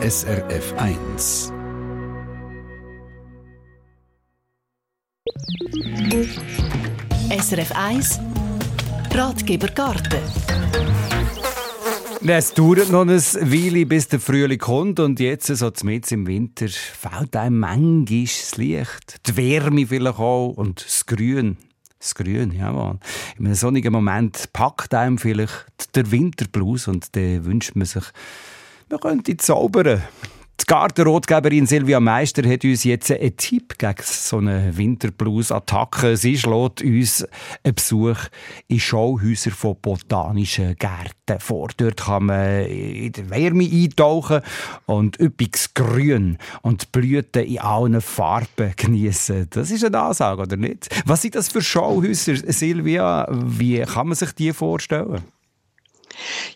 SRF 1. SRF 1 Ratgeber Garten es dauert noch ein Weile, bis der Frühling kommt und jetzt, so mit im Winter, fällt einem manchmal das Licht, die Wärme vielleicht auch und das Grün. Das Grün, jawohl. In einem sonnigen Moment packt einem vielleicht der Winterblues und dann wünscht man sich, man könnte zaubern. Die Gartenrotgeberin Silvia Meister hat uns jetzt einen Tipp gegen so eine Winterblues-Attacke. Sie schlägt uns einen Besuch in Schauhäusern von botanischen Gärten vor. Dort kann man in der Wärme eintauchen und üppiges Grün und Blüten in allen Farben genießen. Das ist eine Ansage, oder nicht? Was sind das für Schauhäuser, Silvia? Wie kann man sich die vorstellen?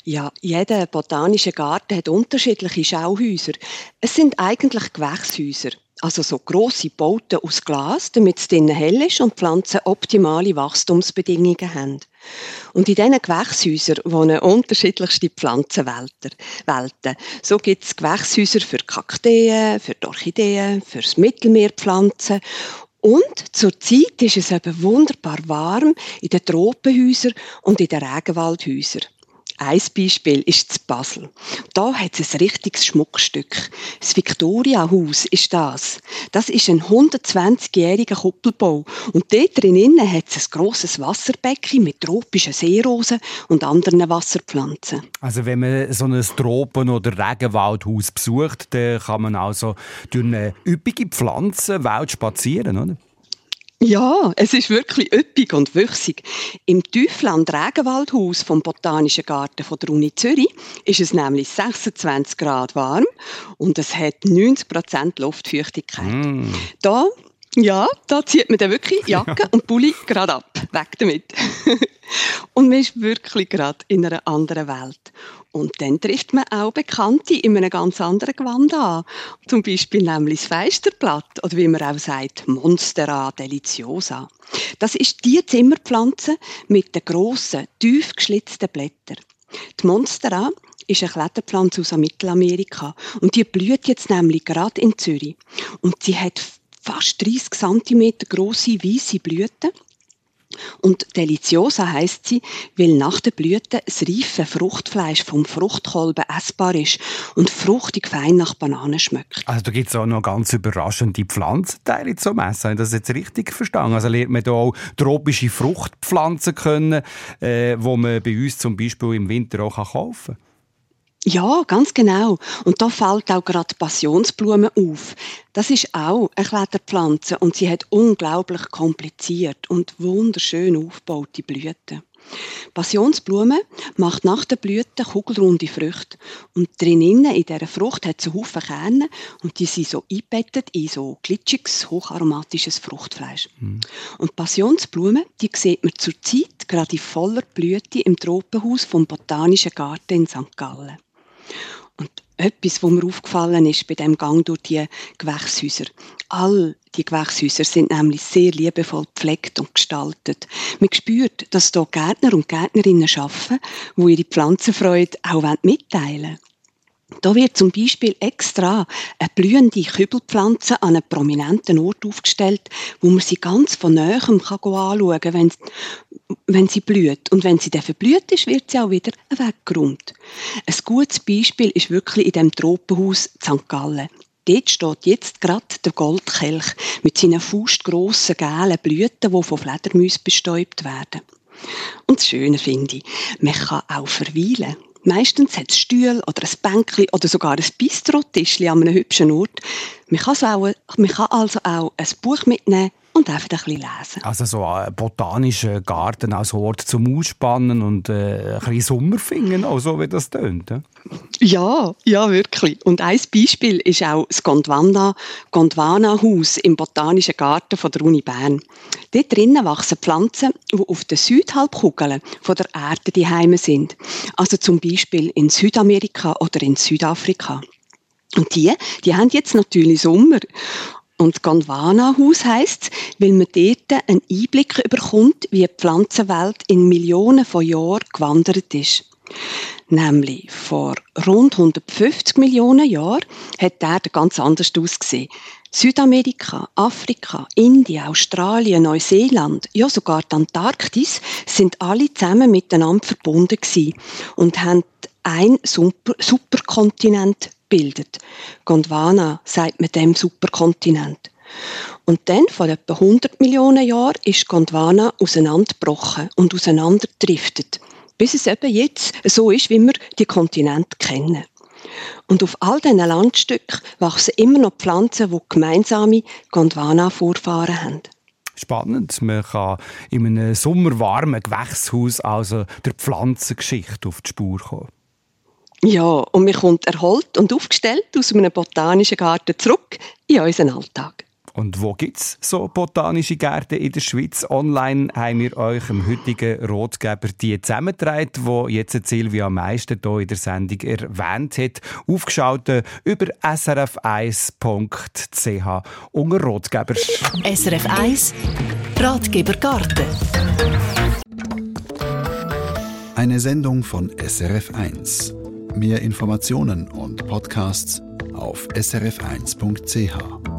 Ja, jeder botanische Garten hat unterschiedliche Schauhäuser. Es sind eigentlich Gewächshäuser. Also so grosse Bauten aus Glas, damit es drinnen hell ist und Pflanzen optimale Wachstumsbedingungen haben. Und in diesen Gewächshäusern wohnen unterschiedlichste Pflanzenwelten. So gibt es Gewächshäuser für Kakteen, für Orchideen, für Mittelmeerpflanzen und zur Zeit ist es eben wunderbar warm in den Tropenhäusern und in den Regenwaldhäusern. Ein Beispiel ist das Basel. Da hat es ein richtiges Schmuckstück. Das Victoria-Haus ist das. Das ist ein 120-jähriger Kuppelbau. Und dort drinnen hat es ein grosses Wasserbecken mit tropischen Seerosen und anderen Wasserpflanzen. Also wenn man so ein Tropen- oder Regenwaldhaus besucht, dann kann man also durch eine üppige Pflanzenwelt spazieren, oder? Ja, es ist wirklich üppig und wüchsig. Im Tiefland-Regenwaldhaus vom Botanischen Garten von der Uni Zürich ist es nämlich 26 Grad warm und es hat 90 Prozent Luftfeuchtigkeit. Mm. Da ja, da zieht man dann wirklich Jacke und Pulli gerade ab. Weg damit. und man ist wirklich gerade in einer anderen Welt. Und dann trifft man auch Bekannte in einem ganz anderen Gewand an. Zum Beispiel nämlich das Feisterblatt oder wie man auch sagt, Monstera deliciosa. Das ist die Zimmerpflanze mit den grossen, tief geschlitzten Blättern. Die Monstera ist eine Kletterpflanze aus Mittelamerika und die blüht jetzt nämlich gerade in Zürich. Und sie hat fast 30 cm große weiße Blüten. Und Deliciosa heißt sie, weil nach der Blüte das reife Fruchtfleisch vom Fruchtkolben essbar ist und fruchtig fein nach Bananen schmeckt. Also da gibt es auch noch ganz überraschende Pflanzenteile zum Essen. Habe ich das jetzt richtig verstanden? Also lernt man da auch tropische Fruchtpflanzen kennen, äh, wo man bei uns zum Beispiel im Winter auch kaufen kann? Ja, ganz genau. Und da fällt auch gerade Passionsblume auf. Das ist auch eine Kletterpflanze und sie hat unglaublich kompliziert und wunderschön aufgebaute Blüten. Passionsblume macht nach der Blüte kugelrunde Früchte und drinnen in dieser Frucht hat sie Haufen Kerne und die sind so eingebettet in so glitschiges, hocharomatisches Fruchtfleisch. Mhm. Und Passionsblume, die sieht man zurzeit gerade in voller Blüte im Tropenhaus vom Botanischen Garten in St. Gallen. Und etwas, was mir aufgefallen ist bei dem Gang durch die Gewächshäuser. All die Gewächshäuser sind nämlich sehr liebevoll gepflegt und gestaltet. Man spürt, dass hier Gärtner und Gärtnerinnen arbeiten, die ihre Pflanzenfreude auch mitteilen wollen. Da wird zum Beispiel extra eine blühende Kübelpflanze an einem prominenten Ort aufgestellt, wo man sie ganz von Nähem anschauen kann, wenn, wenn sie blüht. Und wenn sie dann verblüht ist, wird sie auch wieder weggeräumt. Ein gutes Beispiel ist wirklich in dem Tropenhaus St. Gallen. Dort steht jetzt gerade der Goldkelch mit seinen faustgrossen gelben Blüten, die von Fledermäusen bestäubt werden. Und das Schöne finde ich, man kann auch verweilen. Meistens hat es Stühle oder ein Bänkchen oder sogar ein Bistrotischchen an einem hübschen Ort. Man kann, auch, man kann also auch ein Buch mitnehmen und einfach ein bisschen lesen. Also so ein botanischer Garten als Ort zum Ausspannen und äh, ein bisschen Sommer finden, auch so wie das tönt. Ja, ja, wirklich. Und ein Beispiel ist auch das Gondwana, Gondwana Haus im Botanischen Garten von der Uni Bern. Dort drinnen wachsen Pflanzen, die auf der Südhalbkugel von der Erde die Heime sind. Also zum Beispiel in Südamerika oder in Südafrika. Und die, die haben jetzt natürlich Sommer. Und Gondwana-Haus heisst weil man dort einen Einblick bekommt, wie die Pflanzenwelt in Millionen von Jahren gewandert ist. Nämlich vor rund 150 Millionen Jahren hat der ganz anders ausgesehen. Südamerika, Afrika, Indien, Australien, Neuseeland, ja sogar die Antarktis sind alle zusammen miteinander verbunden gewesen und haben ein Super Superkontinent bildet. Gondwana sagt man dem Superkontinent. Und dann, vor etwa 100 Millionen Jahren, ist Gondwana auseinandergebrochen und auseinanderdriftet, bis es eben jetzt so ist, wie wir die Kontinente kennen. Und auf all diesen Landstücken wachsen immer noch Pflanzen, die gemeinsame Gondwana-Vorfahren haben. Spannend. Man kann in einem sommerwarmen Gewächshaus also der Pflanzengeschichte auf die Spur kommen. Ja, und man kommt erholt und aufgestellt aus einem botanischen Garten zurück in unseren Alltag. Und wo gibt es so botanische Gärten in der Schweiz? Online haben wir euch im heutigen Rotgeber die zusammengetragen, die jetzt Silvia Meister hier in der Sendung erwähnt hat. Aufgeschaut über srf1.ch unter Rotgeber. SRF 1 Ratgeber Garten. Eine Sendung von SRF 1. Mehr Informationen und Podcasts auf srf1.ch.